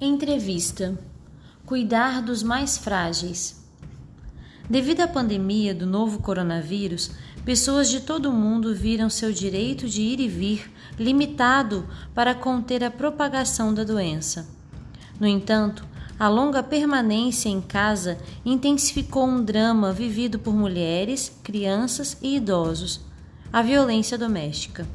Entrevista: Cuidar dos mais frágeis. Devido à pandemia do novo coronavírus, pessoas de todo o mundo viram seu direito de ir e vir limitado para conter a propagação da doença. No entanto, a longa permanência em casa intensificou um drama vivido por mulheres, crianças e idosos: a violência doméstica.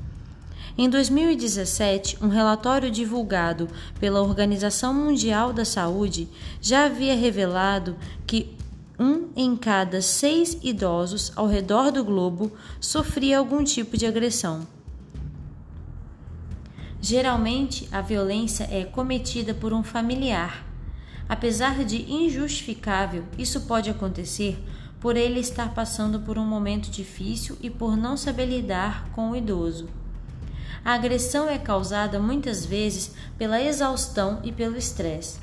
Em 2017, um relatório divulgado pela Organização Mundial da Saúde já havia revelado que um em cada seis idosos ao redor do globo sofria algum tipo de agressão. Geralmente, a violência é cometida por um familiar. Apesar de injustificável, isso pode acontecer por ele estar passando por um momento difícil e por não saber lidar com o idoso. A agressão é causada muitas vezes pela exaustão e pelo estresse.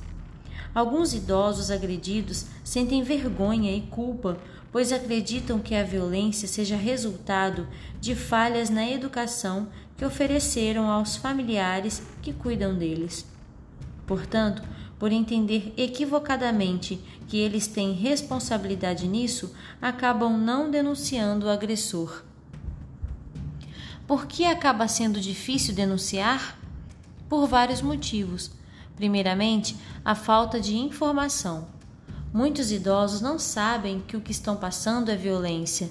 Alguns idosos agredidos sentem vergonha e culpa, pois acreditam que a violência seja resultado de falhas na educação que ofereceram aos familiares que cuidam deles. Portanto, por entender equivocadamente que eles têm responsabilidade nisso, acabam não denunciando o agressor. Por que acaba sendo difícil denunciar? Por vários motivos. Primeiramente, a falta de informação. Muitos idosos não sabem que o que estão passando é violência.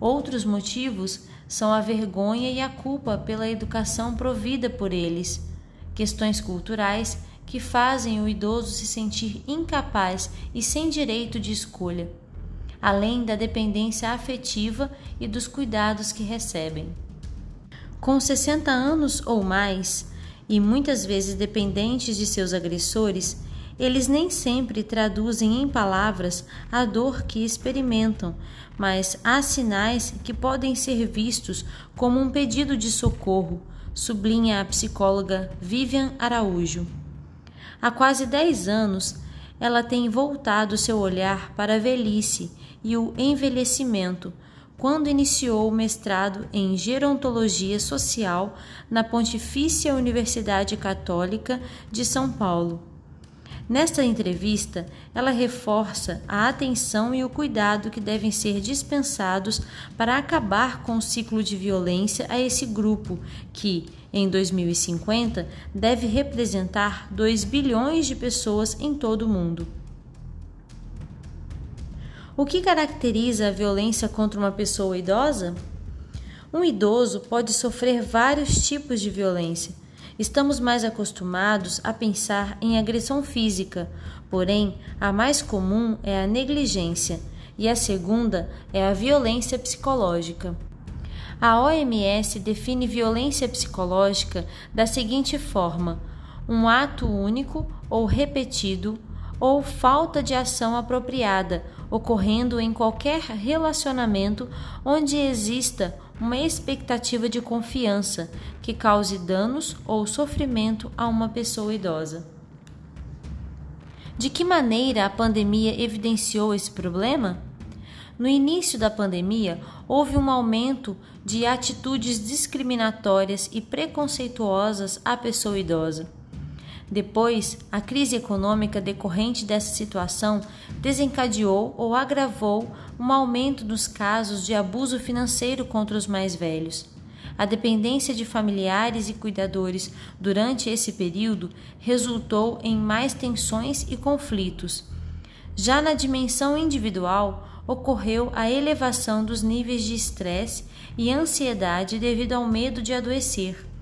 Outros motivos são a vergonha e a culpa pela educação provida por eles, questões culturais que fazem o idoso se sentir incapaz e sem direito de escolha, além da dependência afetiva e dos cuidados que recebem. Com 60 anos ou mais, e muitas vezes dependentes de seus agressores, eles nem sempre traduzem em palavras a dor que experimentam, mas há sinais que podem ser vistos como um pedido de socorro, sublinha a psicóloga Vivian Araújo. Há quase 10 anos, ela tem voltado seu olhar para a velhice e o envelhecimento quando iniciou o mestrado em Gerontologia Social na Pontifícia Universidade Católica de São Paulo. Nesta entrevista, ela reforça a atenção e o cuidado que devem ser dispensados para acabar com o ciclo de violência a esse grupo, que, em 2050, deve representar 2 bilhões de pessoas em todo o mundo. O que caracteriza a violência contra uma pessoa idosa? Um idoso pode sofrer vários tipos de violência. Estamos mais acostumados a pensar em agressão física, porém, a mais comum é a negligência e a segunda é a violência psicológica. A OMS define violência psicológica da seguinte forma: um ato único ou repetido ou falta de ação apropriada ocorrendo em qualquer relacionamento onde exista uma expectativa de confiança que cause danos ou sofrimento a uma pessoa idosa. De que maneira a pandemia evidenciou esse problema? No início da pandemia, houve um aumento de atitudes discriminatórias e preconceituosas à pessoa idosa. Depois, a crise econômica decorrente dessa situação desencadeou ou agravou um aumento dos casos de abuso financeiro contra os mais velhos. A dependência de familiares e cuidadores durante esse período resultou em mais tensões e conflitos. Já na dimensão individual, ocorreu a elevação dos níveis de estresse e ansiedade devido ao medo de adoecer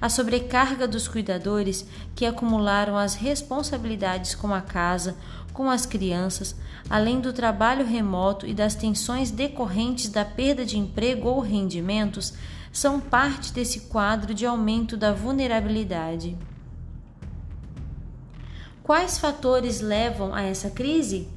a sobrecarga dos cuidadores que acumularam as responsabilidades com a casa, com as crianças, além do trabalho remoto e das tensões decorrentes da perda de emprego ou rendimentos, são parte desse quadro de aumento da vulnerabilidade. Quais fatores levam a essa crise?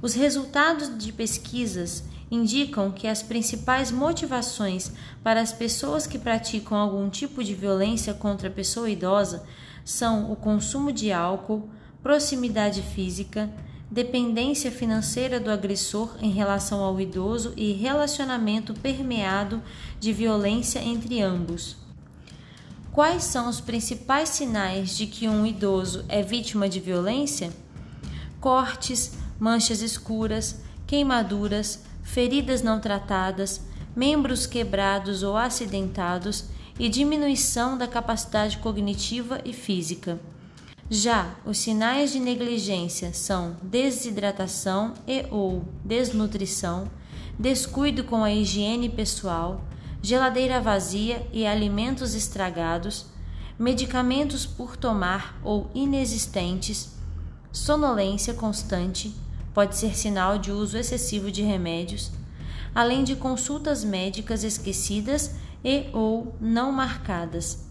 Os resultados de pesquisas indicam que as principais motivações para as pessoas que praticam algum tipo de violência contra a pessoa idosa são o consumo de álcool, proximidade física, dependência financeira do agressor em relação ao idoso e relacionamento permeado de violência entre ambos. Quais são os principais sinais de que um idoso é vítima de violência? Cortes, manchas escuras, queimaduras, feridas não tratadas, membros quebrados ou acidentados e diminuição da capacidade cognitiva e física. Já os sinais de negligência são desidratação e ou desnutrição, descuido com a higiene pessoal, geladeira vazia e alimentos estragados, medicamentos por tomar ou inexistentes, sonolência constante, pode ser sinal de uso excessivo de remédios, além de consultas médicas esquecidas e ou não marcadas.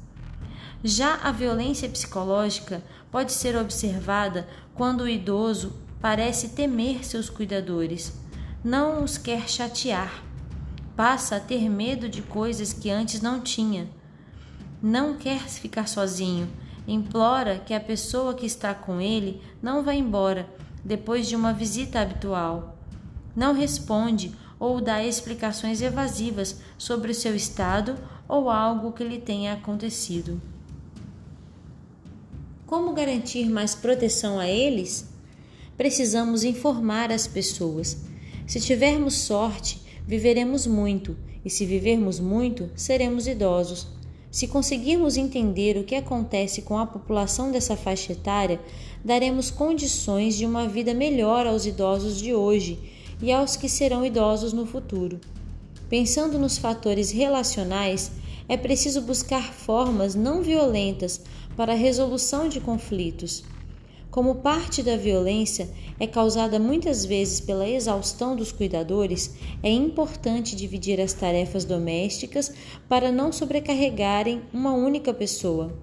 Já a violência psicológica pode ser observada quando o idoso parece temer seus cuidadores, não os quer chatear, passa a ter medo de coisas que antes não tinha, não quer ficar sozinho, implora que a pessoa que está com ele não vá embora depois de uma visita habitual, não responde ou dá explicações evasivas sobre o seu estado ou algo que lhe tenha acontecido. Como garantir mais proteção a eles? Precisamos informar as pessoas. Se tivermos sorte, viveremos muito, e se vivermos muito, seremos idosos. Se conseguirmos entender o que acontece com a população dessa faixa etária, daremos condições de uma vida melhor aos idosos de hoje e aos que serão idosos no futuro. Pensando nos fatores relacionais, é preciso buscar formas não violentas para a resolução de conflitos. Como parte da violência é causada muitas vezes pela exaustão dos cuidadores, é importante dividir as tarefas domésticas para não sobrecarregarem uma única pessoa.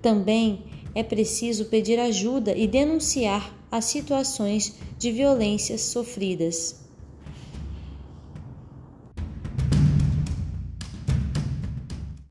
Também é preciso pedir ajuda e denunciar as situações de violências sofridas.